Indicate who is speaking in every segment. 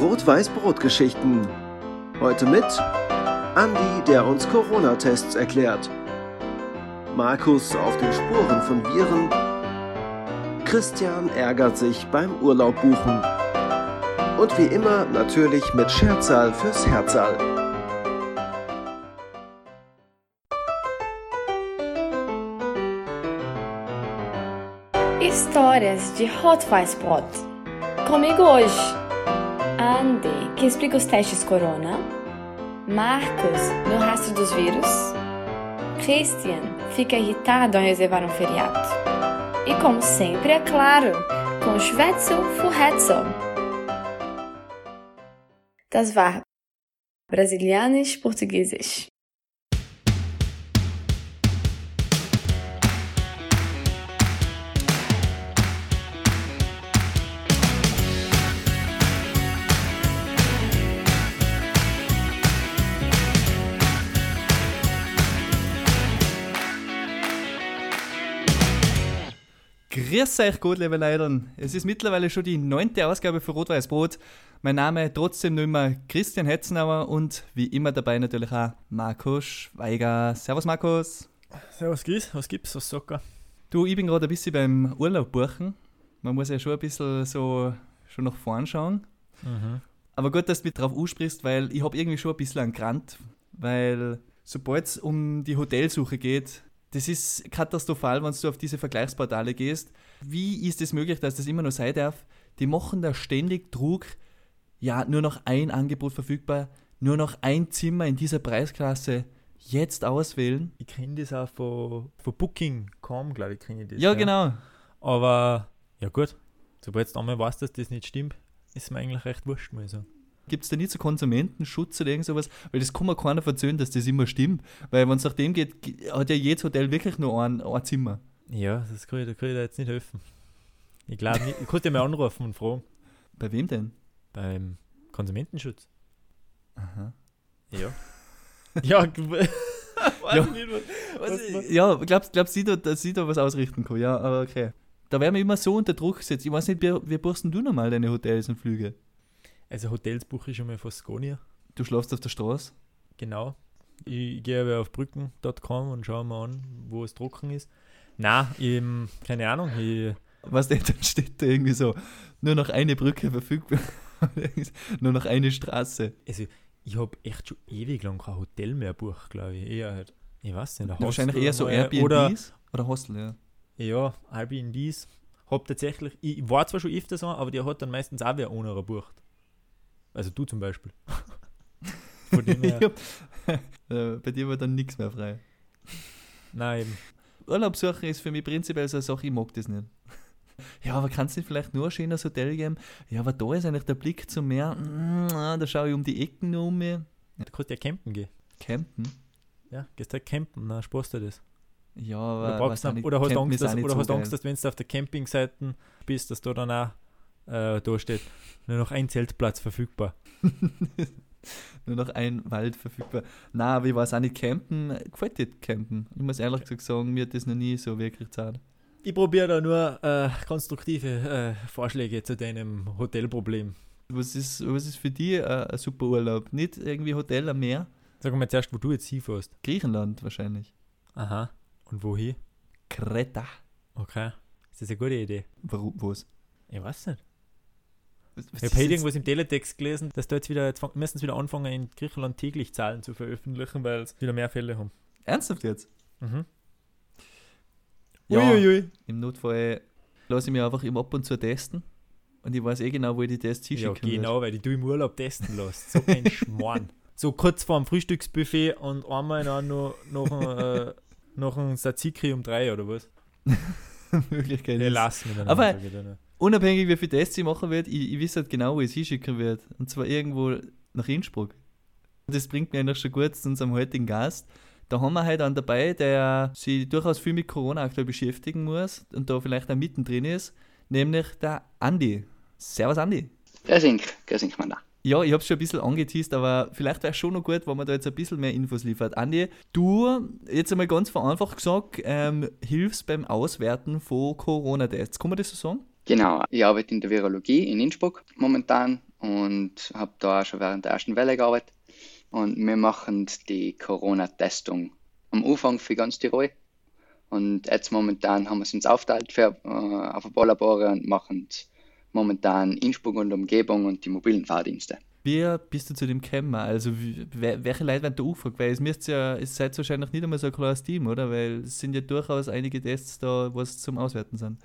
Speaker 1: Rot-Weiß-Brot-Geschichten. Heute mit Andi, der uns Corona-Tests erklärt. Markus auf den Spuren von Viren. Christian ärgert sich beim Urlaub buchen. Und wie immer natürlich mit Scherzal fürs Herzal.
Speaker 2: Histórias de Hot Faz Pot. Comigo hoje, Que explica os testes corona. Marcos, no rastro dos vírus. Christian, fica irritado ao reservar um feriado. E como sempre, é claro, com Schwetzel Furretzel. Das war Brasilianas Portugueses.
Speaker 3: Grüß euch gut, liebe Leute. Es ist mittlerweile schon die neunte Ausgabe für Rot-Weiß Brot. Mein Name trotzdem nur immer Christian Hetzenauer und wie immer dabei natürlich auch Markus Schweiger. Servus Markus.
Speaker 4: Servus Chris, was gibt's, was Socker?
Speaker 3: Du, ich bin gerade ein bisschen beim Urlaub buchen. Man muss ja schon ein bisschen so schon nach vorn schauen.
Speaker 4: Mhm.
Speaker 3: Aber gut, dass du mich drauf ansprichst, weil ich habe irgendwie schon ein bisschen einen Grant, weil sobald es um die Hotelsuche geht, das ist katastrophal, wenn du auf diese Vergleichsportale gehst. Wie ist es möglich, dass das immer noch sein darf? Die machen da ständig Druck, ja, nur noch ein Angebot verfügbar, nur noch ein Zimmer in dieser Preisklasse jetzt auswählen.
Speaker 4: Ich kenne das auch von, von Booking.com, glaube ich, kenne ich das.
Speaker 3: Ja, genau.
Speaker 4: Aber, ja gut, sobald du einmal weißt, dass das nicht stimmt, ist mir eigentlich recht wurscht, muss ich sagen.
Speaker 3: Gibt es da nicht so Konsumentenschutz oder irgend sowas? Weil das kann mir keiner verzögern, dass das immer stimmt. Weil wenn es nach dem geht, hat ja jedes Hotel wirklich nur ein, ein Zimmer.
Speaker 4: Ja, das kann ich, da kann ich dir jetzt nicht helfen. Ich glaube nicht, ich könnte mal anrufen und fragen.
Speaker 3: Bei wem denn?
Speaker 4: Beim Konsumentenschutz.
Speaker 3: Aha.
Speaker 4: Ja. ja,
Speaker 3: Ja.
Speaker 4: ich nicht, was, was man-
Speaker 3: Ja, glaubst glaubst du, dass sie da was ausrichten kann? Ja, aber okay. Da werden wir immer so unter Druck gesetzt. Ich weiß nicht, wie, wie buchst du normal deine Hotels und Flüge?
Speaker 4: Also Hotels buche ich schon mal von Skonia.
Speaker 3: Du schlafst auf der Straße?
Speaker 4: Genau. Ich gehe aber auf brücken.com und schaue mal an, wo es trocken ist. Na, eben, keine Ahnung. Ich,
Speaker 3: Was denn, dann steht da irgendwie so, nur noch eine Brücke verfügbar. nur noch eine Straße.
Speaker 4: also, ich habe echt schon ewig lang kein Hotel mehr bucht, glaube ich. Eher halt, ich weiß nicht, ein
Speaker 3: Wahrscheinlich eher so Airbnbs
Speaker 4: Oder,
Speaker 3: oder Hostel, ja.
Speaker 4: ja, Airbnbs. Hab tatsächlich, ich war zwar schon öfter so, aber der hat dann meistens auch wer ohne gebucht. Also du zum Beispiel. Von dem her,
Speaker 3: äh, bei dir war dann nichts mehr frei.
Speaker 4: nein, eben.
Speaker 3: Urlaubssuche ist für mich prinzipiell so eine Sache, ich mag das nicht. Ja, aber kannst du nicht vielleicht nur ein schönes Hotel geben? Ja, aber da ist eigentlich der Blick zum Meer. Mm, ah, Da schaue ich um die Ecken um mich.
Speaker 4: Du kannst ja campen gehen.
Speaker 3: Campen?
Speaker 4: Ja, gehst halt campen, dann sparst du das.
Speaker 3: Ja,
Speaker 4: Oder,
Speaker 3: aber
Speaker 4: brauchst
Speaker 3: weiß
Speaker 4: du,
Speaker 3: nicht,
Speaker 4: oder hast
Speaker 3: Campen
Speaker 4: Angst, dass, oder hast. Angst, dass wenn du auf der Campingseite bist, dass da dann auch äh, da steht, nur noch ein Zeltplatz verfügbar.
Speaker 3: Nur noch ein Wald verfügbar. Na, aber ich weiß auch nicht, campen, gefällt dir campen? Ich muss ehrlich gesagt sagen, mir hat das noch nie so wirklich zart.
Speaker 4: Ich probiere da nur äh, konstruktive äh, Vorschläge zu deinem Hotelproblem.
Speaker 3: Was ist, was ist für dich äh, ein super Urlaub? Nicht irgendwie Hotel am Meer?
Speaker 4: Sag mal zuerst, wo du jetzt hinfährst.
Speaker 3: Griechenland wahrscheinlich.
Speaker 4: Aha. Und wohin?
Speaker 3: Kreta.
Speaker 4: Okay. Ist das eine gute Idee?
Speaker 3: Warum, was?
Speaker 4: Ich weiß nicht. Ich habe irgendwas im Teletext gelesen, dass da jetzt wieder, jetzt müssen wieder anfangen, in Griechenland täglich Zahlen zu veröffentlichen, weil sie wieder mehr Fälle haben.
Speaker 3: Ernsthaft jetzt?
Speaker 4: Mhm.
Speaker 3: Ja.
Speaker 4: Uiuiui.
Speaker 3: Im Notfall lasse ich mich einfach immer ab und zu testen. Und ich weiß eh genau, wo ich die Tests
Speaker 4: Ja,
Speaker 3: hinschicken werde.
Speaker 4: genau, weil die du im Urlaub testen lässt. So ein Schmarrn. So kurz vor dem Frühstücksbuffet und einmal dann noch, noch, ein, äh, noch ein Tzatziki um drei oder was?
Speaker 3: Möglichkeit
Speaker 4: Nee,
Speaker 3: ist.
Speaker 4: lass mir dann
Speaker 3: Aber-. Unabhängig, wie viele Tests ich machen werde, ich, ich weiß halt genau, wo ich es hinschicken werde. Und zwar irgendwo nach Innsbruck. Und das bringt mir eigentlich schon gut zu unserem heutigen Gast. Da haben wir halt einen dabei, der sich durchaus viel mit Corona aktuell beschäftigen muss und da vielleicht auch mittendrin ist, nämlich der Andi. Servus Andi.
Speaker 5: Grüß Inc, grüß Inc, Mann.
Speaker 3: Ja, ich habe es schon ein bisschen angeteased, aber vielleicht wäre es schon noch gut, wenn man da jetzt ein bisschen mehr Infos liefert. Andi, du, jetzt einmal ganz vereinfacht gesagt, ähm, hilfst beim Auswerten von Corona-Tests. Kann man das so sagen?
Speaker 5: Genau, ich arbeite in der Virologie in Innsbruck momentan und habe da auch schon während der ersten Welle gearbeitet. Und wir machen die Corona-Testung am Anfang für ganz Tirol. Und jetzt momentan haben wir es uns aufteilt für, äh, auf ein paar Labore und machen momentan Innsbruck und Umgebung und die mobilen Fahrdienste.
Speaker 3: Wie bist du zu dem gekommen? Also, wie, welche Leute werden da angefragt? Weil es müsst ja, es seid wahrscheinlich nicht einmal so ein kleines Team, oder? Weil es sind ja durchaus einige Tests da, was zum Auswerten sind.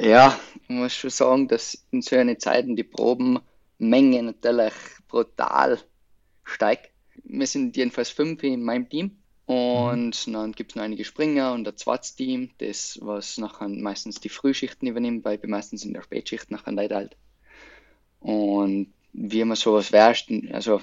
Speaker 5: Ja, ich muss schon sagen, dass in solchen Zeiten die Probenmenge natürlich brutal steigt. Wir sind jedenfalls fünf in meinem Team und dann gibt es noch einige Springer und ein zweites Team, das was nachher meistens die Frühschichten übernimmt, weil bin meistens in der Spätschicht nachher Leute halt. Und wie man sowas wärst, also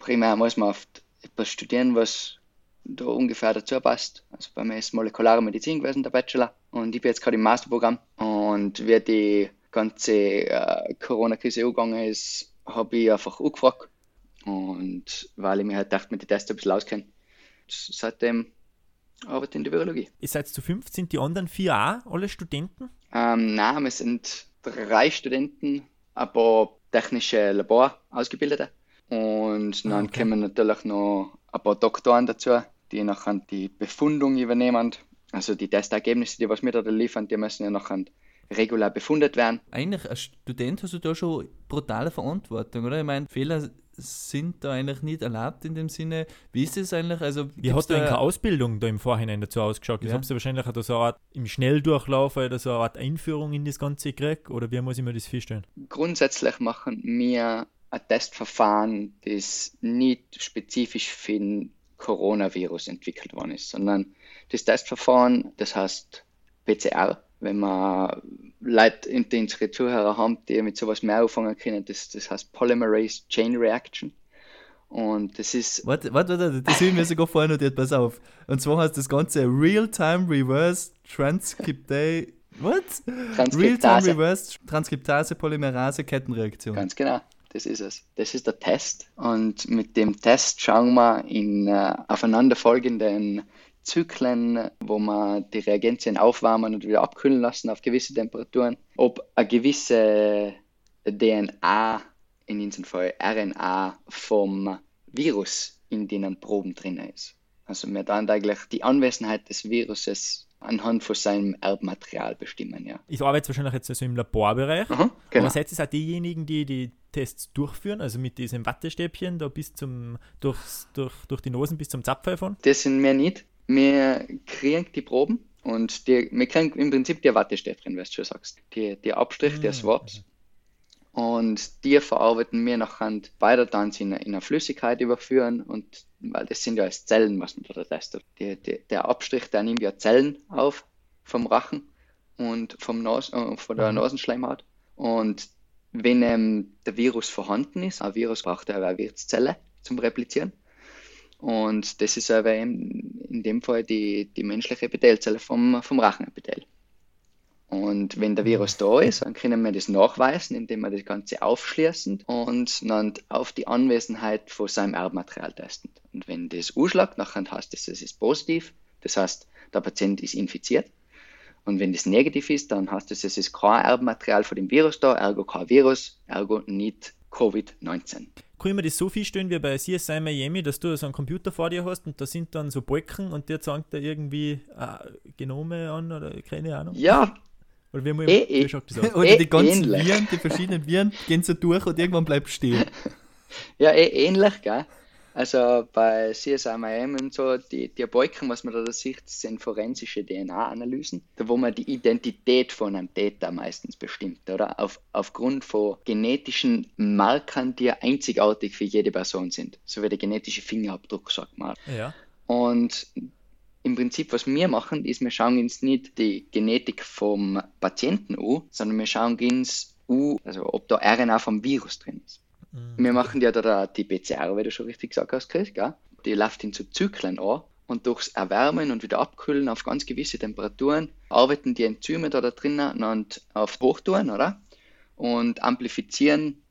Speaker 5: primär muss man oft etwas studieren, was da ungefähr dazu passt. Also bei mir ist molekulare Medizin gewesen, der Bachelor. Und ich bin jetzt gerade im Masterprogramm. Und wie die ganze äh, Corona-Krise angegangen ist, habe ich einfach angefragt. Und weil ich mir halt dachte, mit den Tests ein bisschen auskenne. Seitdem arbeite ich in der Virologie.
Speaker 4: Ihr seid zu fünf, sind die anderen vier auch alle Studenten?
Speaker 5: Ähm, nein, wir sind drei Studenten, ein paar technische Labor ausgebildete. Und dann
Speaker 4: okay.
Speaker 5: kommen natürlich noch ein paar Doktoren dazu, die nachher die Befundung übernehmen. Also die Testergebnisse, die was wir da liefern, die müssen ja nachher regulär befundet werden.
Speaker 3: Eigentlich, als Student hast du da schon brutale Verantwortung, oder? Ich meine, Fehler sind da eigentlich nicht erlaubt in dem Sinne. Wie ist das eigentlich? Also,
Speaker 4: Wie hat da
Speaker 3: da-
Speaker 4: keine Ausbildung da im Vorhinein dazu ausgeschaut? Jetzt
Speaker 3: Ja.
Speaker 4: habt ihr wahrscheinlich auch da so eine Art im Schnelldurchlauf oder so eine Art Einführung in das Ganze gekriegt? Oder wie muss ich mir das vorstellen?
Speaker 5: Grundsätzlich machen wir ein Testverfahren, das nicht spezifisch für den Coronavirus entwickelt worden ist, sondern das Testverfahren, das heißt PCR. Wenn wir Leute in unsere Zuhörer haben, die mit sowas mehr anfangen können, das, das heißt Polymerase Chain Reaction. Und das ist
Speaker 3: Warte, warte, warte, das ich mir sogar vorher notiert, pass auf. Und zwar heißt das Ganze Real-Time Reverse Transcriptase. What? Real-Time
Speaker 5: Transkriptase.
Speaker 3: Reverse Transkriptase Polymerase Kettenreaktion.
Speaker 5: Ganz genau, das ist es. Das ist der Test. Und mit dem Test schauen wir in äh, aufeinanderfolgenden Zyklen, wo wir die Reagenzien aufwärmen und wieder abkühlen lassen auf gewisse Temperaturen, ob eine gewisse DNA, in diesem Fall RNA, vom Virus in den Proben drin ist. Also wir dann eigentlich die Anwesenheit des Viruses anhand von seinem Erbmaterial bestimmen, ja.
Speaker 4: Ich arbeite wahrscheinlich jetzt also im Laborbereich.
Speaker 5: Aha, genau.
Speaker 4: Aber seid ihr auch diejenigen, die die Tests durchführen, also mit diesem Wattestäbchen da bis zum, durchs, durch, durch die Nosen bis zum Zapfpfeifern?
Speaker 5: Das sind wir nicht. Wir kriegen die Proben und die, wir kriegen im Prinzip die Wattestäbchen, was du schon sagst. Die, die Abstrich
Speaker 4: Ah,
Speaker 5: der Swabs. Und die verarbeiten wir nachher weiter dann in, eine- in eine Flüssigkeit überführen und weil das sind ja als Zellen, was man da testet. Die, die, der Abstrich, der nimmt ja Zellen auf vom Rachen und vom Nas, äh, von der
Speaker 4: Mhm.
Speaker 5: Nasenschleimhaut. Und wenn ähm, der Virus vorhanden ist, ein Virus braucht ja eine Wirtszelle zum Replizieren. Und das ist aber in, dem Fall die, die menschliche Epithelzelle vom, vom Rachenepithel. Und wenn der Virus da ist, dann können wir das nachweisen, indem wir das Ganze aufschließen und dann auf die Anwesenheit von seinem Erbmaterial testen. Und wenn das ausschlägt, dann heißt das, es ist positiv. Das heißt, der Patient ist infiziert. Und wenn das negativ ist, dann heißt das, es ist kein Erbmaterial von dem Virus da, ergo kein Virus, ergo nicht Covid-19.
Speaker 4: Kann ich mir das so vorstellen wie bei CSI Miami, dass du so einen Computer vor dir hast und da sind dann so Balken und der zeigt da irgendwie äh, Genome an oder keine Ahnung?
Speaker 5: Ja,
Speaker 4: Oder wie, muss
Speaker 5: Eh,
Speaker 4: ich,
Speaker 5: eh.
Speaker 4: wie schaut das aus?
Speaker 3: Oder
Speaker 5: Eh,
Speaker 3: die ganzen
Speaker 5: ähnlich.
Speaker 3: Viren, die verschiedenen Viren gehen so durch und irgendwann bleibt stehen.
Speaker 5: Ja, eh, ähnlich, gell? Also bei CSI Miami und so, die, die Balken, was man da sieht, sind forensische DNA-Analysen, da wo man die Identität von einem Täter meistens bestimmt, oder? Auf, aufgrund von genetischen Markern, die einzigartig für jede Person sind. So wie der genetische Fingerabdruck, sagt man.
Speaker 4: Ja.
Speaker 5: Und im Prinzip, was wir machen, ist, wir schauen uns nicht die Genetik vom Patienten an, sondern wir schauen uns an, also ob da RNA vom Virus drin ist.
Speaker 4: Mhm.
Speaker 5: Wir machen ja da die PCR, wie du schon richtig gesagt hast, Chris, gell? Die läuft in so Zyklen an und durchs Erwärmen und wieder abkühlen auf ganz gewisse Temperaturen arbeiten die Enzyme da, da drinnen und auf Hochtouren, oder? Und amplifizieren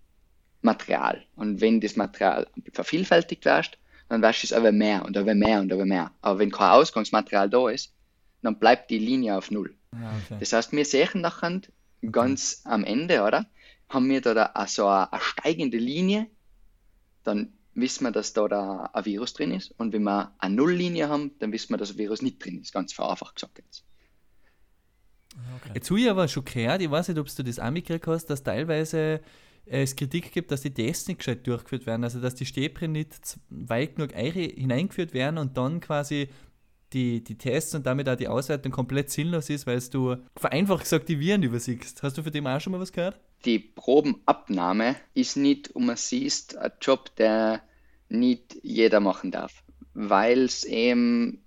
Speaker 5: Material. Und wenn das Material vervielfältigt wird, dann wird es aber mehr und aber mehr und aber mehr. Aber wenn kein Ausgangsmaterial da ist, dann bleibt die Linie auf Null.
Speaker 3: Okay.
Speaker 5: Das heißt, wir sehen nachher ganz am Ende, oder? Haben wir da, da also eine, eine steigende Linie, dann wissen wir, dass da, da ein Virus drin ist. Und wenn wir eine Nulllinie haben, dann wissen wir, dass ein Virus nicht drin ist. Ganz vereinfacht gesagt jetzt.
Speaker 3: Jetzt habe ich aber schon gehört, ich weiß nicht, ob du das auch mitgekriegt hast, dass teilweise äh, es Kritik gibt, dass die Tests nicht gescheit durchgeführt werden, also dass die Stäbchen nicht weit genug eure hineingeführt werden und dann quasi die, die Tests und damit auch die Auswertung komplett sinnlos ist, weil du vereinfacht gesagt die Viren übersiegst. Hast du von dem auch schon mal was gehört?
Speaker 5: Die Probenabnahme ist nicht, um man siehst, ein Job, der nicht jeder machen darf, weil es eben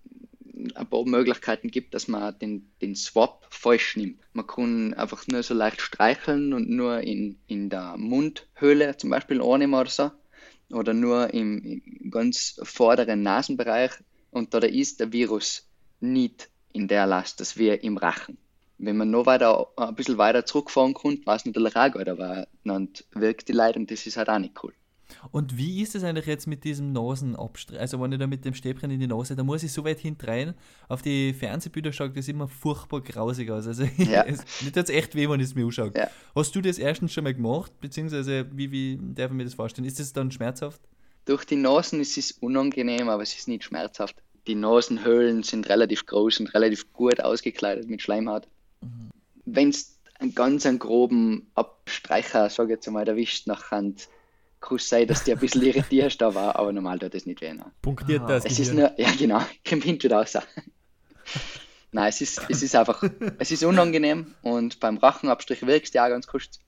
Speaker 5: ein paar Möglichkeiten gibt, dass man den, den Swap falsch nimmt. Man kann einfach nur so leicht streicheln und nur in, in der Mundhöhle zum Beispiel annehmen oder so. Oder nur im, ganz vorderen Nasenbereich. Und da ist der Virus nicht in der Last, dass wir im Rachen. Wenn man noch weiter, ein bisschen weiter zurückfahren kann, war es natürlich auch gut, aber dann wirkt die Leid und das ist halt auch nicht cool.
Speaker 3: Und wie ist es eigentlich jetzt mit diesem Nasenabstrich? Also wenn ich da mit dem Stäbchen in die Nase, da muss ich so weit hintrein. Auf die Fernsehbilder schaut das immer furchtbar grausig aus. Also
Speaker 5: Ja.
Speaker 3: es, mir tut echt weh, wenn ich es mir anschaue.
Speaker 5: Ja.
Speaker 3: Hast du das erstens schon mal gemacht? Beziehungsweise wie, wie darf ich mir das vorstellen? Ist das dann schmerzhaft?
Speaker 5: Durch die Nasen ist es unangenehm, aber es ist nicht schmerzhaft. Die Nasenhöhlen sind relativ groß und relativ gut ausgekleidet mit Schleimhaut. Wenn es einen ganz einen groben Abstreicher, sage ich jetzt einmal, erwischt nachher, kann es sein, dass die ein bisschen irritierst, da war, aber normal tut das nicht weh. Nein.
Speaker 4: Punktiert
Speaker 3: Ah.
Speaker 4: das
Speaker 5: Es ist nur, ja genau, kommt hinten raus. Nein, es ist, es ist einfach, es ist unangenehm und beim Rachenabstrich wirkst du ja auch ganz kurz.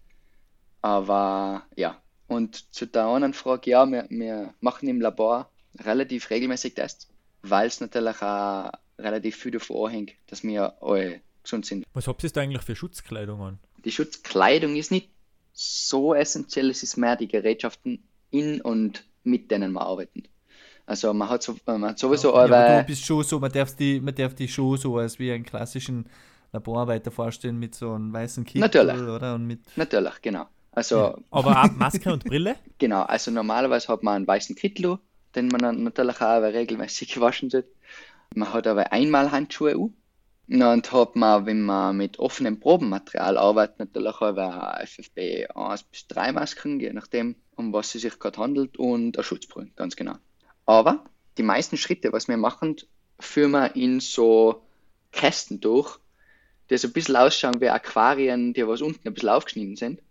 Speaker 5: Aber ja, und zu der anderen Frage, ja, wir, wir machen im Labor relativ regelmäßig Tests, weil es natürlich auch relativ viel davon anhängt, dass wir alle gesund sind.
Speaker 4: Was habt ihr da eigentlich für Schutzkleidung an?
Speaker 5: Die Schutzkleidung ist nicht so essentiell, es ist mehr die Gerätschaften in und mit denen wir arbeiten. Also man hat, so, man hat sowieso
Speaker 3: ja, aber
Speaker 5: aber
Speaker 3: du bist schon so, man darf die, man darf die schon so als wie einen klassischen Laborarbeiter vorstellen mit so einem weißen Kittel,
Speaker 5: Natürlich.
Speaker 3: oder? Und mit
Speaker 5: Natürlich, genau. Also,
Speaker 4: Aber auch Maske und Brille?
Speaker 5: genau, also normalerweise hat man einen weißen Kittel, den man dann natürlich auch regelmäßig waschen sollte. Man hat aber einmal Handschuhe an. Und hat man, wenn man mit offenem Probenmaterial arbeitet, natürlich auch FFP 1 bis 3 Masken, je nachdem, um was es sich gerade handelt, und eine Schutzbrille, ganz genau. Aber die meisten Schritte, was wir machen, führen wir in so Kästen durch, die so ein bisschen ausschauen wie Aquarien, die was unten ein bisschen aufgeschnitten sind.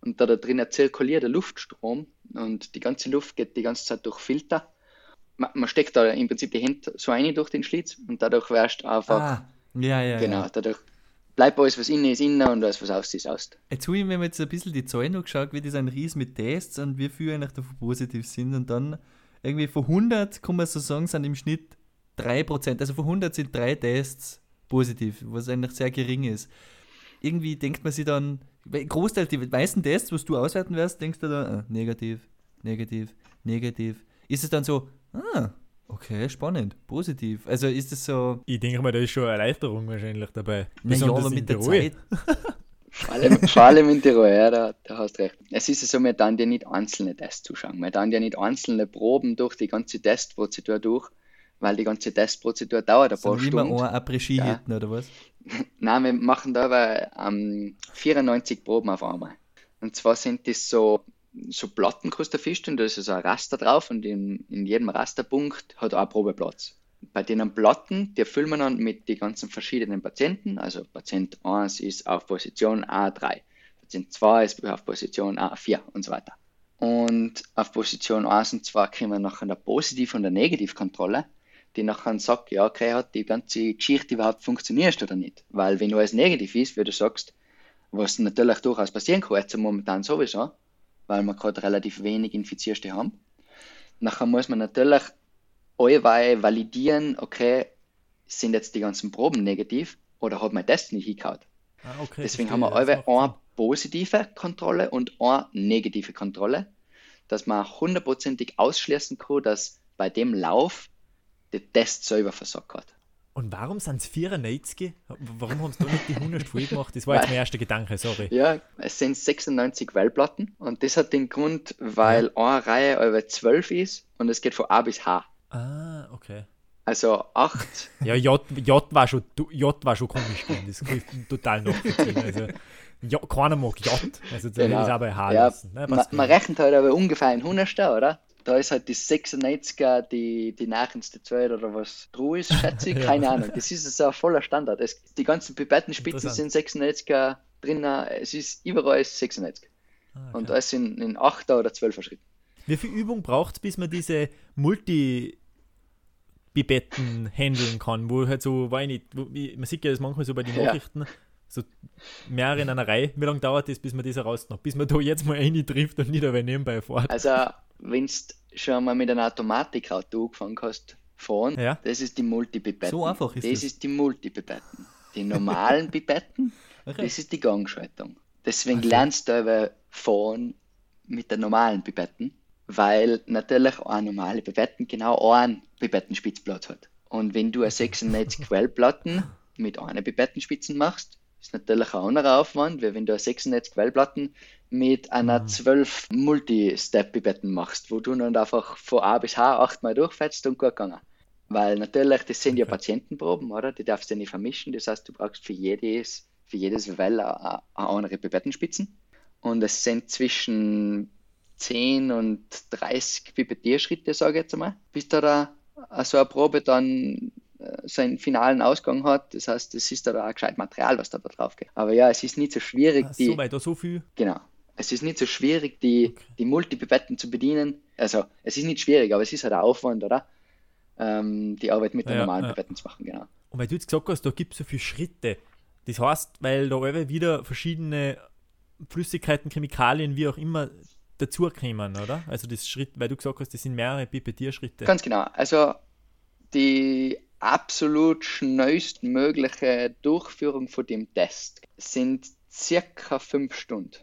Speaker 5: Und da, da drinnen zirkuliert der Luftstrom und die ganze Luft geht die ganze Zeit durch Filter. Man, man steckt da im Prinzip die Hände so rein durch den Schlitz und dadurch wärst du einfach,
Speaker 3: Ah, ja, ja.
Speaker 5: genau,
Speaker 3: Ja.
Speaker 5: dadurch bleibt alles, was innen ist, innen und alles, was aus ist, aus.
Speaker 3: Jetzt habe ich mir jetzt ein bisschen die Zahlen noch geschaut, wie das ein Ries mit Tests und wie viele eigentlich davon positiv sind. Und dann irgendwie von 100, kann man so sagen, sind im Schnitt 3%. Also von 100 sind drei Tests positiv, was eigentlich sehr gering ist. Irgendwie denkt man sich dann, weil Großteil, die meisten Tests, was du auswerten wirst, denkst du dann, ah, negativ, negativ, negativ. Ist es dann so, ah, okay, spannend, positiv. Also ist es so,
Speaker 4: Ich denke mal, da ist schon eine Erleichterung wahrscheinlich dabei.
Speaker 3: naja, aber
Speaker 4: in
Speaker 3: mit der. Zeit.
Speaker 5: Vor allem, vor allem in Tirol, ja, da, da hast recht. Es ist ja so, wir dann dir nicht einzelne Tests zuschauen. Wir dann dir nicht einzelne Proben durch die ganze Testprozedur durch, weil die ganze Testprozedur dauert ein paar
Speaker 3: So immer
Speaker 5: Stunden.
Speaker 3: ein Après-Ski
Speaker 5: Ja.
Speaker 3: hinten, oder was?
Speaker 5: Nein, wir machen da aber ähm, 94 Proben auf einmal. Und zwar sind das so, so Platten, kannst du dir vorstellen, da ist so ein Raster drauf und in, in jedem Rasterpunkt hat auch ein Probeplatz. Bei den Platten, die füllen wir dann mit den ganzen verschiedenen Patienten. Also Patient 1 ist auf Position A3, Patient 2 ist auf Position A4 und so weiter. Und auf Position 1 und 2 kommen nachher eine Positiv- und eine Negativkontrolle die nachher sagt, ja, okay, hat die ganze Geschichte überhaupt funktioniert oder nicht. Weil wenn alles negativ ist, wie du sagst, was natürlich durchaus passieren kann, jetzt momentan sowieso, weil wir gerade relativ wenig Infizierte haben, nachher muss man natürlich allweil validieren, okay, sind jetzt die ganzen Proben negativ oder hat mein Test nicht hingehauen.
Speaker 4: Ah, okay,
Speaker 5: Deswegen haben wir
Speaker 4: macht
Speaker 5: eine positive Kontrolle und eine negative Kontrolle, dass man hundertprozentig ausschließen kann, dass bei dem Lauf der Test selber versagt hat.
Speaker 4: Und warum sind es 94? Warum haben sie da nicht die 100 voll gemacht? Das war jetzt mein erster Gedanke, sorry.
Speaker 5: Ja, es sind 96 Wellplatten und das hat den Grund, weil eine Reihe über 12 ist und es geht von A bis H.
Speaker 4: Ah, okay.
Speaker 5: Also 8,
Speaker 4: Ja, J, J, war, schon, J war schon komisch. Das kann ich total nachvollziehen. Also, J, keiner mag J. Also, da
Speaker 5: Genau.
Speaker 4: es aber H
Speaker 5: ja,
Speaker 4: lassen. Ne,
Speaker 5: man, man rechnet halt aber ungefähr in 100 oder? Da ist halt die 96er die, die nachendste Zeit oder was True ist, schätze ich,
Speaker 4: Ja.
Speaker 5: keine Ahnung. Das ist so ein voller Standard. Es, die ganzen Pipettenspitzen sind 96er drin, es ist überall 96.
Speaker 4: Ah,
Speaker 5: Und
Speaker 4: okay.
Speaker 5: alles in, in 8er oder 12er Schritten.
Speaker 4: Wie viel Übung braucht es, bis man diese Multi- Pipetten handeln kann, wo halt so, weiß ich nicht, man sieht ja das manchmal so bei den
Speaker 5: Ja.
Speaker 4: So mehrere in einer Reihe. Wie lange dauert das, bis man das herausnimmt? Bis man da jetzt mal eine trifft und nicht aber nebenbei fährt.
Speaker 5: Also, wenn du schon mal mit einem Automatikauto angefangen hast, fahren,
Speaker 4: Ja.
Speaker 5: das ist die Multipipetten.
Speaker 3: So einfach ist
Speaker 5: das.
Speaker 3: das.
Speaker 5: ist die Multipipetten. Die normalen Pipetten,
Speaker 3: Okay.
Speaker 5: das ist die Gangschaltung. Deswegen
Speaker 4: so.
Speaker 5: lernst du aber fahren mit den normalen Pipetten, weil natürlich auch normale Pipetten genau einen Pipettenspitzplatz hat. Und wenn du eine 96 Quellplatten mit einer Pipettenspitzen machst, ist natürlich ein anderer Aufwand, wie wenn du eine 96 Quellplatten mit einer
Speaker 4: Mhm.
Speaker 5: 12 Multi-Step-Pipetten machst, wo du dann einfach von A bis H achtmal durchfährst und gut gegangen. Weil natürlich, das sind ja. Patientenproben, oder? Die darfst du nicht vermischen. Das heißt, du brauchst für jedes, für jedes Well eine andere Pipettenspitzen. Und es sind zwischen 10 und 30 Pipettierschritte, sage ich jetzt einmal, bis da, da so eine Probe dann äh, seinen finalen Ausgang hat. Das heißt, es ist da, auch gescheit Material, was da, da drauf geht. Aber ja, es ist nicht so schwierig,
Speaker 4: Ach,
Speaker 5: die,
Speaker 4: so, weil da so viel.
Speaker 5: Genau. Es ist nicht so schwierig, die,
Speaker 4: Okay.
Speaker 5: die Multipipetten zu bedienen. Also, es ist nicht schwierig, aber es ist halt ein Aufwand, oder? Ähm, die Arbeit mit den
Speaker 4: Ja,
Speaker 5: normalen
Speaker 4: ja.
Speaker 5: Pipetten zu machen, genau.
Speaker 4: Und weil du jetzt gesagt hast, da gibt es so viele Schritte. Das heißt, weil da alle wieder verschiedene Flüssigkeiten, Chemikalien, wie auch immer, dazukommen, oder? Also das Schritt, weil du gesagt hast, das sind mehrere Pipettierschritte.
Speaker 5: Ganz genau. Also, die absolut schnellstmögliche Durchführung von dem Test sind circa fünf Stunden.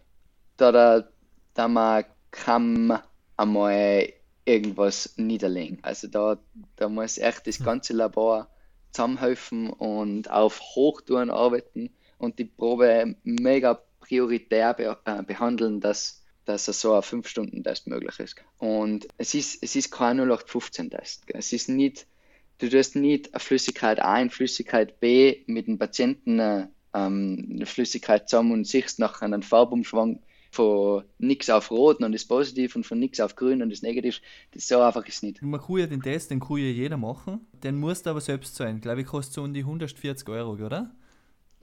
Speaker 5: Da, da, da man kann einmal irgendwas niederlegen. Also da, da muss echt das ganze Labor zusammenhelfen und auf Hochtouren arbeiten und die Probe mega prioritär be äh, behandeln, dass, dass so ein 5-Stunden-Test möglich ist. Und es ist, es ist kein 0815-Test. Es ist nicht, du tust nicht eine Flüssigkeit A in Flüssigkeit B mit dem Patienten äh, ähm, eine Flüssigkeit zusammen und siehst nachher einen Farbumschwang von nix auf rot und ist positiv und von nix auf grün und ist negativ. Das so einfach ist nicht.
Speaker 3: Man kann ja den Test, den kann ja jeder machen. Den musst du aber selbst zahlen. Glaube ich, kostet so um die 140 Euro, oder?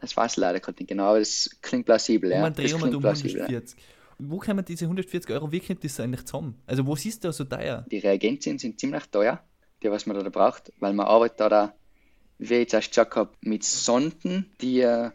Speaker 5: Das weiß ich leider gerade nicht genau, aber das klingt plausibel, ja.
Speaker 3: einen Dreh
Speaker 5: Das
Speaker 3: um
Speaker 5: klingt
Speaker 3: um
Speaker 5: plausibel, ja.
Speaker 3: 140. Wo kommen diese 140 Euro, wie kommt das eigentlich zusammen? Also, was ist da so teuer?
Speaker 5: Die Reagenzien sind ziemlich teuer, die was man da braucht, weil man arbeitet da, wie ich jetzt erst gesagt habe, mit Sonden, die äh,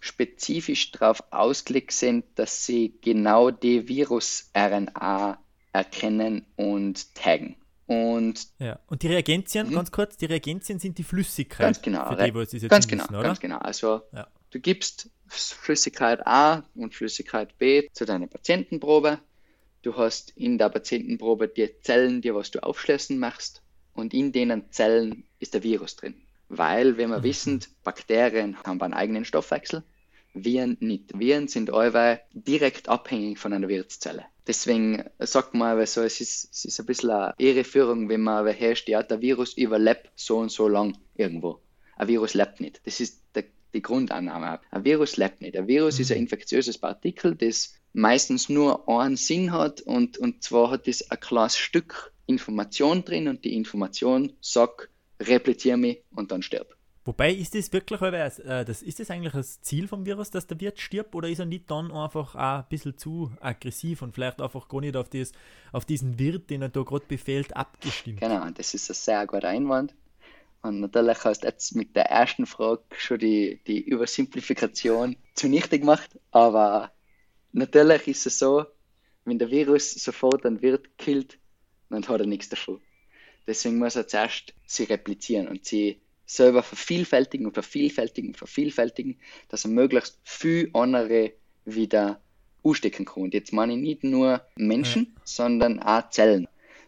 Speaker 5: spezifisch darauf ausgelegt sind, dass sie genau die Virus-RNA erkennen und taggen. Und
Speaker 4: Ja. Und die Reagenzien,
Speaker 5: Mhm.
Speaker 4: ganz kurz, die Reagenzien sind die Flüssigkeit.
Speaker 5: Ganz genau,
Speaker 4: die,
Speaker 5: ganz genau,
Speaker 4: oder?
Speaker 5: ganz genau. Also
Speaker 4: Ja.
Speaker 5: du gibst Flüssigkeit A und Flüssigkeit B zu deiner Patientenprobe. Du hast in der Patientenprobe die Zellen, die was du aufschließen machst, und in denen Zellen ist der Virus drin. Weil, wie wir wissen, Bakterien haben einen eigenen Stoffwechsel, Viren nicht. Viren sind allweil direkt abhängig von einer Wirtszelle. Deswegen sagt man aber so, es ist, es ist ein bisschen eine Irreführung, wenn man aber herrscht, ja, der Virus überlebt so und so lang irgendwo. Ein Virus lebt nicht. Das ist der, die Grundannahme. Ein Virus lebt nicht. Ein Virus ist ein infektiöses Partikel, das meistens nur einen Sinn hat und, und zwar hat es ein kleines Stück Information drin und die Information sagt, repliziere mich und dann stirb.
Speaker 4: Wobei, ist das wirklich, äh, das, ist das eigentlich das Ziel vom Virus, dass der Wirt stirbt, oder ist er nicht dann einfach auch ein bisschen zu aggressiv und vielleicht einfach gar nicht auf, das, auf diesen Wirt, den er da gerade befehlt, abgestimmt?
Speaker 5: Genau, das ist ein sehr guter Einwand. Und natürlich hast du jetzt mit der ersten Frage schon die, die Übersimplifikation zunichte gemacht, aber natürlich ist es so, wenn der Virus sofort einen Wirt killt, dann hat er nichts davon. Deswegen muss er zuerst sie replizieren und sie selber vervielfältigen und vervielfältigen und vervielfältigen, dass er möglichst viel andere wieder anstecken kann. Und jetzt meine ich nicht nur Menschen, sondern auch Zellen.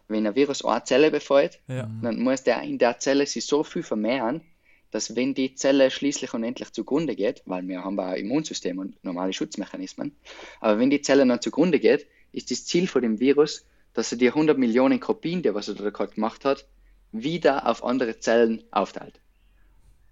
Speaker 5: Wenn ein Virus eine Zelle befällt,
Speaker 4: Ja.
Speaker 5: dann muss der in der Zelle sich so viel vermehren, dass wenn die Zelle schließlich und endlich zugrunde geht, weil wir haben ein Immunsystem und normale Schutzmechanismen, aber wenn die Zelle dann zugrunde geht, ist das Ziel von dem Virus, dass er die 100 Millionen Kopien, die was er da gerade gemacht hat, wieder auf andere Zellen aufteilt.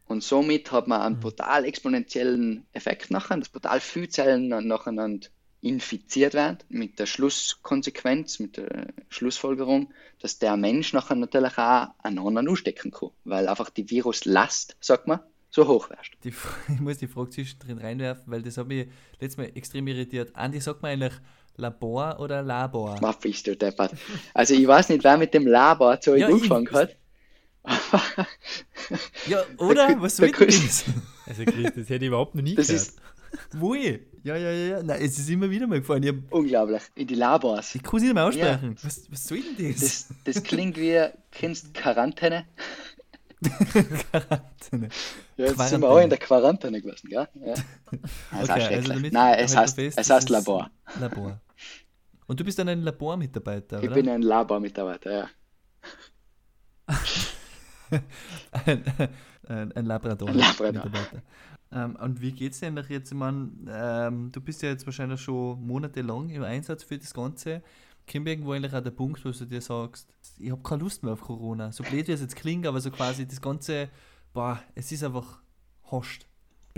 Speaker 5: Und somit hat man einen brutal exponentiellen Effekt nachher, dass brutal viele Zellen nacheinander infiziert werden, mit der Schlusskonsequenz, mit der Schlussfolgerung, dass der Mensch nachher natürlich auch einen anderen anstecken kann, weil einfach die Viruslast, sagt man, so hoch wärst.
Speaker 3: Ich muss die Frage zwischendrin reinwerfen, weil das hat mich letztes Mal extrem irritiert. Andi, sagt man eigentlich Labor oder Labor?
Speaker 5: Was bist du deppert? Also ich weiß nicht, wer mit dem Labor so
Speaker 3: Ja,
Speaker 5: angefangen hat.
Speaker 3: Ja, oder?
Speaker 5: Da-
Speaker 3: Was
Speaker 5: da
Speaker 3: soll denn
Speaker 5: kannst-
Speaker 3: das?
Speaker 4: Also Chris, das hätte ich überhaupt noch nie
Speaker 5: Das
Speaker 4: gehört.
Speaker 5: ist
Speaker 3: Wo ich? Ja, ja, ja, ja. Nein, es ist immer wieder mal gefallen. Ich, hab,
Speaker 5: unglaublich. In die Labors.
Speaker 3: ich kann es nicht mehr aussprechen. Was, was soll denn das?
Speaker 5: Das, das klingt wie, kennst du Quarantäne?
Speaker 3: Quarantäne.
Speaker 5: Ja, jetzt sind
Speaker 3: Quarantäne.
Speaker 5: wir auch in der Quarantäne gewesen, gell? Ja. Das
Speaker 3: Okay, also damit
Speaker 5: Nein, es heißt,
Speaker 3: fest,
Speaker 5: es heißt Labor.
Speaker 3: Labor. Und du bist dann ein Labormitarbeiter,
Speaker 5: Ich
Speaker 3: oder?
Speaker 5: bin ein Labormitarbeiter, ja.
Speaker 3: ein, ein, ein Labrador.
Speaker 5: Ein Labrador.
Speaker 3: Ähm, und wie geht's denn noch jetzt? Ich meine, ähm, du bist ja jetzt wahrscheinlich schon monatelang im Einsatz für das Ganze. Kommt irgendwo eigentlich auch der Punkt, wo du dir sagst, ich habe keine Lust mehr auf Corona. So blöd wie es jetzt klingt, aber so quasi das Ganze, boah, es ist einfach hoscht.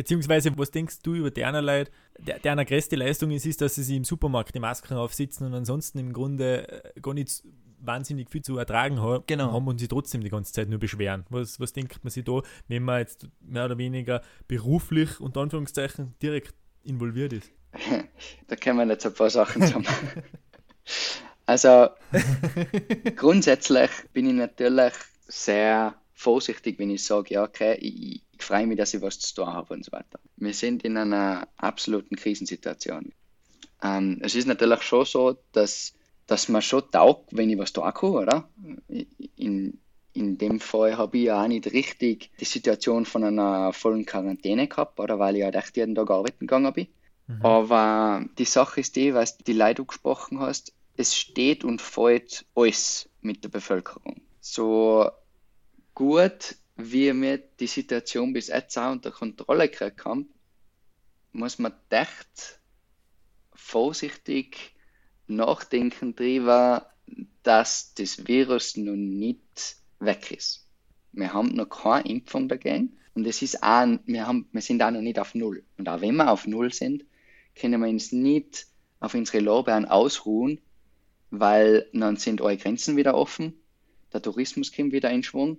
Speaker 4: Beziehungsweise, was denkst du über deren Leute? Der, deren größte Leistung ist, ist, dass sie sich im Supermarkt die Masken aufsitzen und ansonsten im Grunde äh, gar nicht wahnsinnig viel zu ertragen haben,
Speaker 3: Genau.
Speaker 4: haben und sie trotzdem die ganze Zeit nur beschweren. Was, was denkt man sich da, wenn man jetzt mehr oder weniger beruflich, unter Anführungszeichen, direkt involviert ist?
Speaker 5: Da kommen jetzt ein paar Sachen zusammen. Also, grundsätzlich bin ich natürlich sehr vorsichtig, wenn ich sage, ja, okay, ich, ich freue mich, dass ich was zu tun habe und so weiter. Wir sind in einer absoluten Krisensituation. Ähm, es ist natürlich schon so, dass, dass man schon taugt, wenn ich was tun kann, oder? In, in dem Fall habe ich ja auch nicht richtig die Situation von einer vollen Quarantäne gehabt, oder? Weil ich halt echt jeden Tag arbeiten gegangen bin. Aber die Sache ist die, was die Leute gesprochen hast, es steht und fällt alles mit der Bevölkerung. So gut, wie wir die Situation bis jetzt auch unter Kontrolle gekriegt haben, muss man echt vorsichtig nachdenken darüber, dass das Virus noch nicht weg ist. Wir haben noch keine Impfung dagegen und es ist auch, wir, haben, wir sind auch noch nicht auf Null. Und auch wenn wir auf Null sind, können wir uns nicht auf unsere Lorbeeren ausruhen, weil dann sind eure Grenzen wieder offen, der Tourismus kommt wieder in Schwung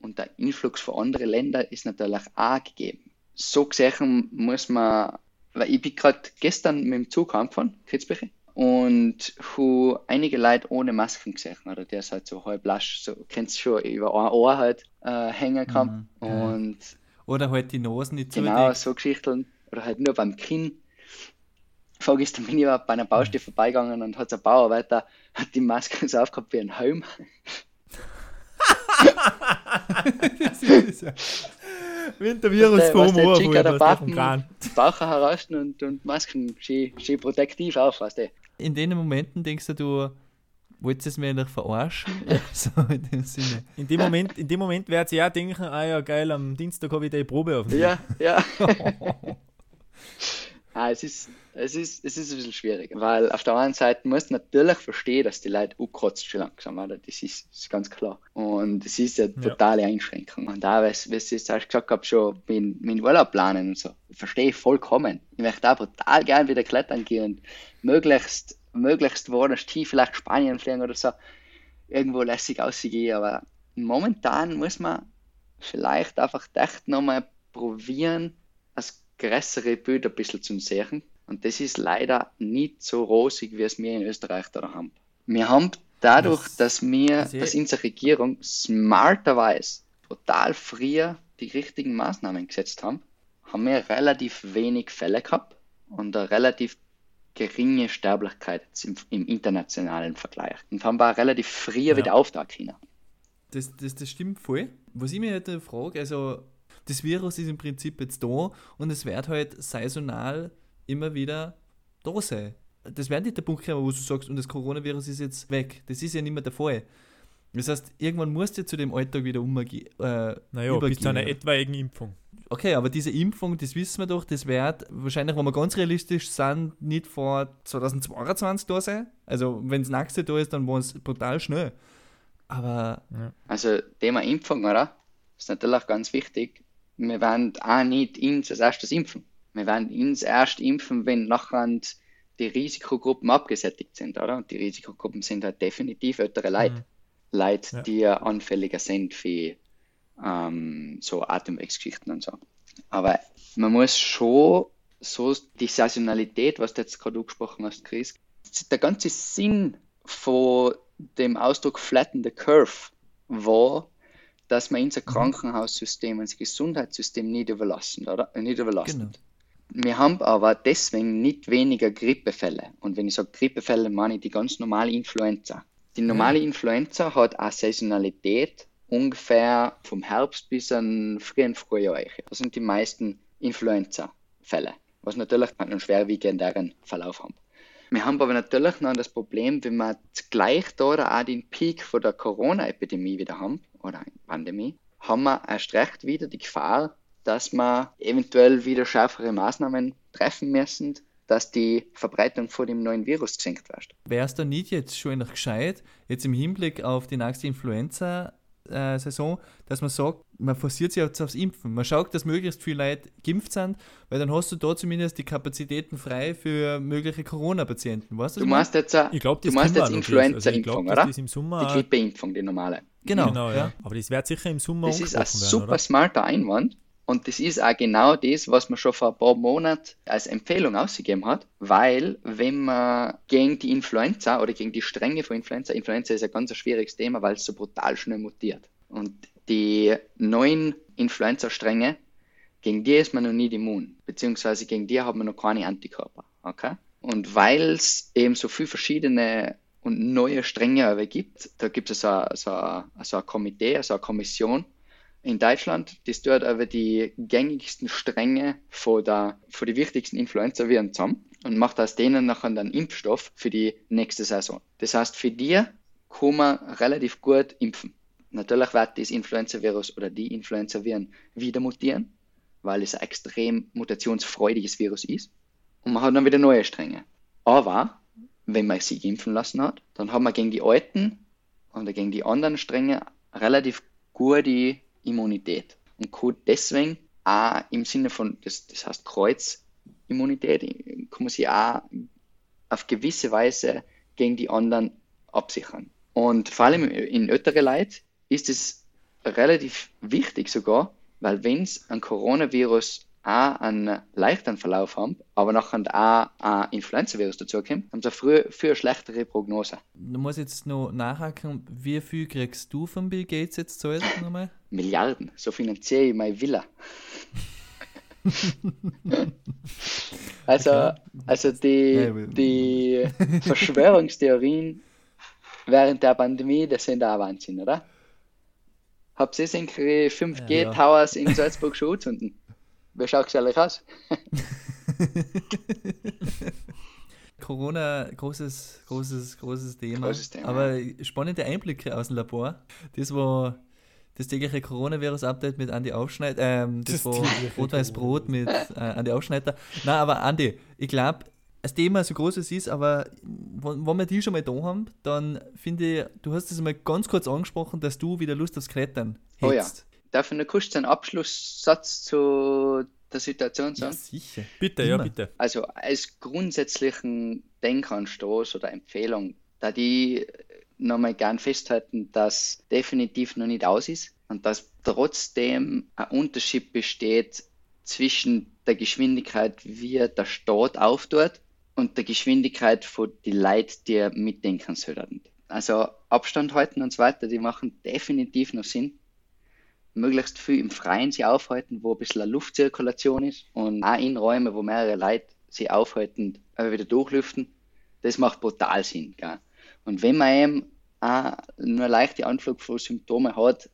Speaker 5: und der Influx von anderen Ländern ist natürlich auch gegeben. So gesehen muss man, weil ich bin gerade gestern mit dem Zug heimgefahren, Kitzbühel, und habe einige Leute ohne Masken gesehen, oder der ist halt so halb lasch, so kennst du schon, über ein Ohr halt äh, hängen kann
Speaker 3: Mhm,
Speaker 5: und
Speaker 3: Oder halt die Nase nicht zu
Speaker 5: Genau, so Geschichten. Oder halt nur beim Kinn. Vorgestern bin ich bei einer Baustelle vorbeigegangen und hat ein Bauarbeiter hat die Maske so aufgehabt wie ein Helm.
Speaker 3: das ist ja.
Speaker 4: Wenn der Virus
Speaker 5: der-
Speaker 4: vom
Speaker 5: Chica
Speaker 4: fällt,
Speaker 5: der
Speaker 4: Kran.
Speaker 5: Bauch heraus und, und Masken schön, schön protektiv auf, weißt du.
Speaker 3: In den Momenten denkst du, du wolltest es mir eigentlich verarschen? so in dem Sinne.
Speaker 4: In dem Moment, in dem Moment wird sie auch denken, ah ja geil, am Dienstag habe ich die Probe auf mich.
Speaker 5: Ja, ja. ah, es, ist, es, ist, es ist ein bisschen schwierig, weil auf der einen Seite musst du natürlich verstehen, dass die Leute ukratzt schon langsam, oder? Das ist, das ist ganz klar. Und es ist eine totale Einschränkung. Und da, wie wie ich jetzt gesagt habe, schon mit, mit Urlaub planen und so, verstehe ich vollkommen. Ich möchte auch brutal gern wieder klettern gehen und möglichst, möglichst woanders tief, vielleicht Spanien fliegen oder so, irgendwo lässig aussehen, aber momentan muss man vielleicht einfach echt nochmal probieren, größere Bild ein bisschen zu sehen. Und das ist leider nicht so rosig, wie es wir in Österreich da haben. Wir haben dadurch,
Speaker 3: Das-
Speaker 5: dass wir,
Speaker 3: das-
Speaker 5: dass unsere Regierung smarterweise total früher die richtigen Maßnahmen gesetzt haben, haben wir relativ wenig Fälle gehabt und eine relativ geringe Sterblichkeit im, im internationalen Vergleich. Und haben wir auch relativ früher wieder auftauchen können.
Speaker 3: Das, das, das stimmt voll. Was ich mir halt frage, also das Virus ist im Prinzip jetzt da und es wird halt saisonal immer wieder da sein. Das wird nicht der Punkt kommen, wo du sagst, und das Coronavirus ist jetzt weg. Das ist ja nicht mehr der Fall. Das heißt, irgendwann musst du zu dem Alltag wieder umgehen. Äh,
Speaker 4: Naja, bis zu einer etwaigen Impfung.
Speaker 3: Okay, aber diese Impfung, das wissen wir doch, das wird wahrscheinlich, wenn wir ganz realistisch sind, nicht vor 2022 da sein. Also, wenn das nächste da ist, dann war es brutal schnell. Aber
Speaker 5: Also Thema Impfung, oder? Ist natürlich ganz wichtig. Wir werden auch nicht uns als erstes impfen. Wir werden uns erst impfen, wenn nachher die Risikogruppen abgesättigt sind, oder? Und die Risikogruppen sind halt definitiv ältere Leute. Leute,
Speaker 4: Ja.
Speaker 5: die anfälliger sind für ähm, so Atemwegsgeschichten und so. Aber man muss schon so die Saisonalität, was du jetzt gerade angesprochen hast, Chris, der ganze Sinn von dem Ausdruck Flatten the Curve war, dass man unser Krankenhaussystem, unser Gesundheitssystem nicht überlassen, oder? Äh, Nicht überlassen.
Speaker 3: Genau.
Speaker 5: Wir haben aber deswegen nicht weniger Grippefälle. Und wenn ich sage Grippefälle, meine ich die ganz normale Influenza. Die normale Influenza hat eine Saisonalität ungefähr vom Herbst bis an frühen Frühjahr. Das sind die meisten Influenza-Fälle, was natürlich einen schwerwiegenderen Verlauf haben. Wir haben aber natürlich noch das Problem, wenn wir gleich da auch den Peak von der Corona-Epidemie wieder haben, oder Pandemie, haben wir erst recht wieder die Gefahr, dass wir eventuell wieder schärfere Maßnahmen treffen müssen, dass die Verbreitung von dem neuen Virus gesenkt wird.
Speaker 3: wäre es da nicht jetzt schon noch gescheit, jetzt im Hinblick auf die nächste Influenza-Saison, dass man sagt, man forciert sich jetzt aufs Impfen. Man schaut, dass möglichst viele Leute geimpft sind, weil dann hast du da zumindest die Kapazitäten frei für mögliche Corona-Patienten. Weißt du,
Speaker 5: Du meinst jetzt, äh,
Speaker 4: Ich glaube,
Speaker 5: du
Speaker 4: das
Speaker 5: meinst jetzt.
Speaker 4: Also
Speaker 5: Influenza-Impfung,
Speaker 4: glaub,
Speaker 5: oder?
Speaker 4: das im Sommer.
Speaker 5: Die Grippeimpfung, die normale.
Speaker 3: Genau,
Speaker 4: Genau, ja.
Speaker 3: ja.
Speaker 4: Aber das wird sicher im Sommer
Speaker 5: Das ist ein
Speaker 4: werden,
Speaker 5: super
Speaker 4: oder?
Speaker 5: smarter Einwand und das ist auch genau das, was man schon vor ein paar Monaten als Empfehlung ausgegeben hat, weil wenn man gegen die Influenza oder gegen die Strenge von Influenza, Influenza ist ein ganz schwieriges Thema, weil es so brutal schnell mutiert. Und die neuen Influenza-Stränge, gegen die ist man noch nicht immun, beziehungsweise gegen die hat man noch keine Antikörper. Okay? Und weil es eben so viele verschiedene und neue Stränge gibt, da gibt es so, so, so ein Komitee, so eine Kommission in Deutschland, das dort aber die gängigsten Stränge von, der, von die wichtigsten Influenza-Viren zusammen und macht aus denen nachher dann Impfstoff für die nächste Saison. Das heißt, für die kann man relativ gut impfen. Natürlich wird das Influenza-Virus oder die Influenza-Viren wieder mutieren, weil es ein extrem mutationsfreudiges Virus ist. Und man hat dann wieder neue Stränge. Aber wenn man sich impfen lassen hat, dann hat man gegen die alten oder gegen die anderen Stränge relativ gute Immunität. Und kann deswegen auch im Sinne von, das, das heißt Kreuzimmunität, kann man sich auch auf gewisse Weise gegen die anderen absichern. Und vor allem in ältere Leute ist es relativ wichtig sogar, weil wenn es ein Coronavirus auch einen leichteren Verlauf haben, aber nachher auch ein Influenza-Virus dazukommt, haben sie früher für eine schlechtere Prognose.
Speaker 3: Du musst jetzt noch nachhaken, wie viel kriegst du von Bill Gates jetzt zahlt nochmal?
Speaker 5: Milliarden, so finanziere ich meine Villa. also, also die,
Speaker 3: Ja,
Speaker 5: die Verschwörungstheorien während der Pandemie, das sind auch Wahnsinn, oder? Habt ihr gesehen, 5G-Towers in Salzburg schon angezündet? Wie schaut es ehrlich aus?
Speaker 3: Corona, großes, großes, großes Thema.
Speaker 5: Großes Thema,
Speaker 3: Aber spannende Einblicke aus dem Labor. Das war das tägliche Coronavirus-Update mit Andi Aufschneider. Ähm, das,
Speaker 4: Das
Speaker 3: war Rot-Weiß Brot mit äh, Andi Aufschneider. Nein, aber Andi, ich glaube, das Thema so groß es ist, aber wenn, wenn wir die schon mal da haben, dann finde ich, du hast es mal ganz kurz angesprochen, dass du wieder Lust aufs Klettern
Speaker 5: Oh ja. Darf ich noch kurz einen Abschlusssatz zu der Situation
Speaker 3: Ja,
Speaker 5: sagen?
Speaker 3: sicher.
Speaker 4: Bitte, ja,
Speaker 3: Immer.
Speaker 4: bitte.
Speaker 5: Also als grundsätzlichen Denkanstoß oder Empfehlung, da die nochmal gern festhalten, dass definitiv noch nicht aus ist und dass trotzdem ein Unterschied besteht zwischen der Geschwindigkeit, wie der Staat auftut und der Geschwindigkeit von die Leute, die mitdenken sollen. Also Abstand halten und so weiter, die machen definitiv noch Sinn. Möglichst viel im Freien sie aufhalten, wo ein bisschen Luftzirkulation ist und auch in Räumen, wo mehrere Leute sie aufhalten, aber wieder durchlüften. Das macht brutal Sinn. Gell? Und wenn man eben auch nur leichte Anflug von Symptomen hat,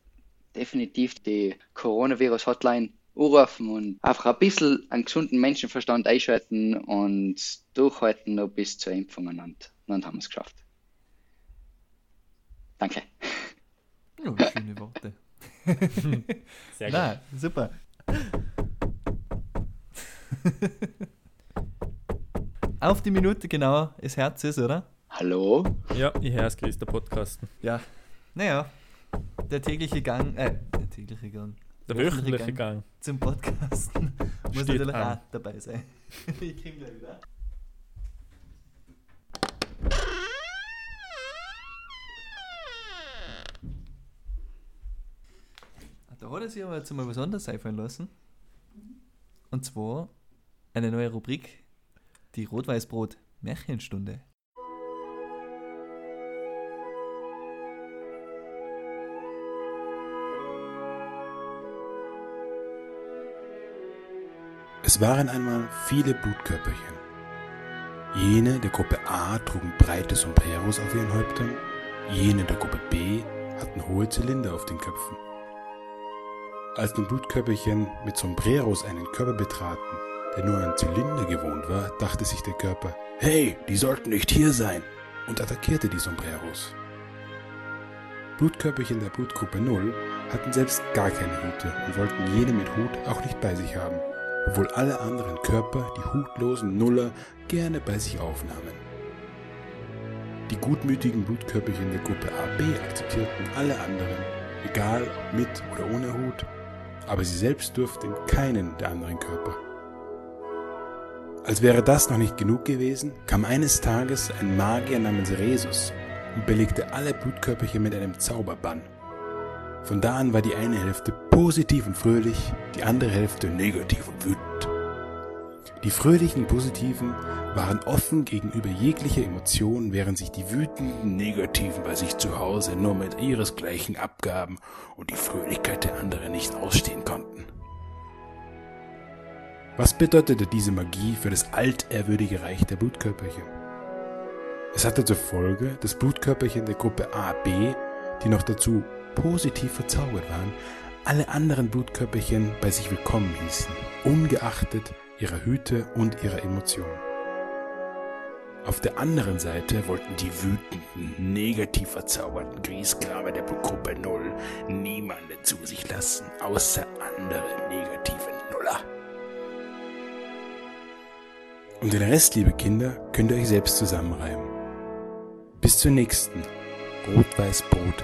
Speaker 5: definitiv die Coronavirus-Hotline anrufen und einfach ein bisschen einen gesunden Menschenverstand einschalten und durchhalten noch bis zur Impfung und dann haben wir es geschafft. Danke.
Speaker 4: Sehr gut.
Speaker 3: Nein, super. Auf die Minute genau, das Herz ist, oder?
Speaker 5: Hallo?
Speaker 4: Ja, ich höre es, Chris, der Podcast.
Speaker 3: Ja. Naja, der tägliche Gang, äh, der tägliche Gang,
Speaker 4: Der wöchentliche Gang.
Speaker 3: zum Podcasten muss
Speaker 4: Steht
Speaker 3: natürlich
Speaker 4: an.
Speaker 3: auch dabei sein. ich krieg gleich wieder. Da hat er sich aber jetzt mal was anderes einfallen lassen. Und zwar eine neue Rubrik, die Rot-Weiß-Brot Märchenstunde.
Speaker 6: Es waren einmal viele Blutkörperchen. Jene der Gruppe A trugen breite Sombreros auf ihren Häuptern, jene der Gruppe B hatten hohe Zylinder auf den Köpfen. Als nun Blutkörperchen mit Sombreros einen Körper betraten, der nur an Zylinder gewohnt war, dachte sich der Körper, hey, die sollten nicht hier sein, und attackierte die Sombreros. Blutkörperchen der Blutgruppe 0 hatten selbst gar keine Hüte und wollten jene mit Hut auch nicht bei sich haben, obwohl alle anderen Körper die hutlosen Nuller gerne bei sich aufnahmen. Die gutmütigen Blutkörperchen der Gruppe AB akzeptierten alle anderen, egal ob mit oder ohne Hut, aber sie selbst durften keinen der anderen Körper. Als wäre das noch nicht genug gewesen, kam eines Tages ein Magier namens Resus und belegte alle Blutkörperchen mit einem Zauberbann. Von da an war die eine Hälfte positiv und fröhlich, die andere Hälfte negativ und wütend. Die fröhlichen Positiven waren offen gegenüber jeglicher Emotion, während sich die wütenden Negativen bei sich zu Hause nur mit ihresgleichen abgaben und die Fröhlichkeit der anderen nicht ausstehen konnten. Was bedeutete diese Magie für das altehrwürdige Reich der Blutkörperchen? Es hatte zur Folge, dass Blutkörperchen der Gruppe AB, die noch dazu positiv verzaubert waren, alle anderen Blutkörperchen bei sich willkommen hießen, ungeachtet ihrer Hüte und ihrer Emotionen. Auf der anderen Seite wollten die wütenden, negativ verzauberten Griesgraber der Gruppe Null niemanden zu sich lassen, außer andere negative Nuller. Und den Rest, liebe Kinder, könnt ihr euch selbst zusammenreimen. Bis zur nächsten Rot-Weiß-Brot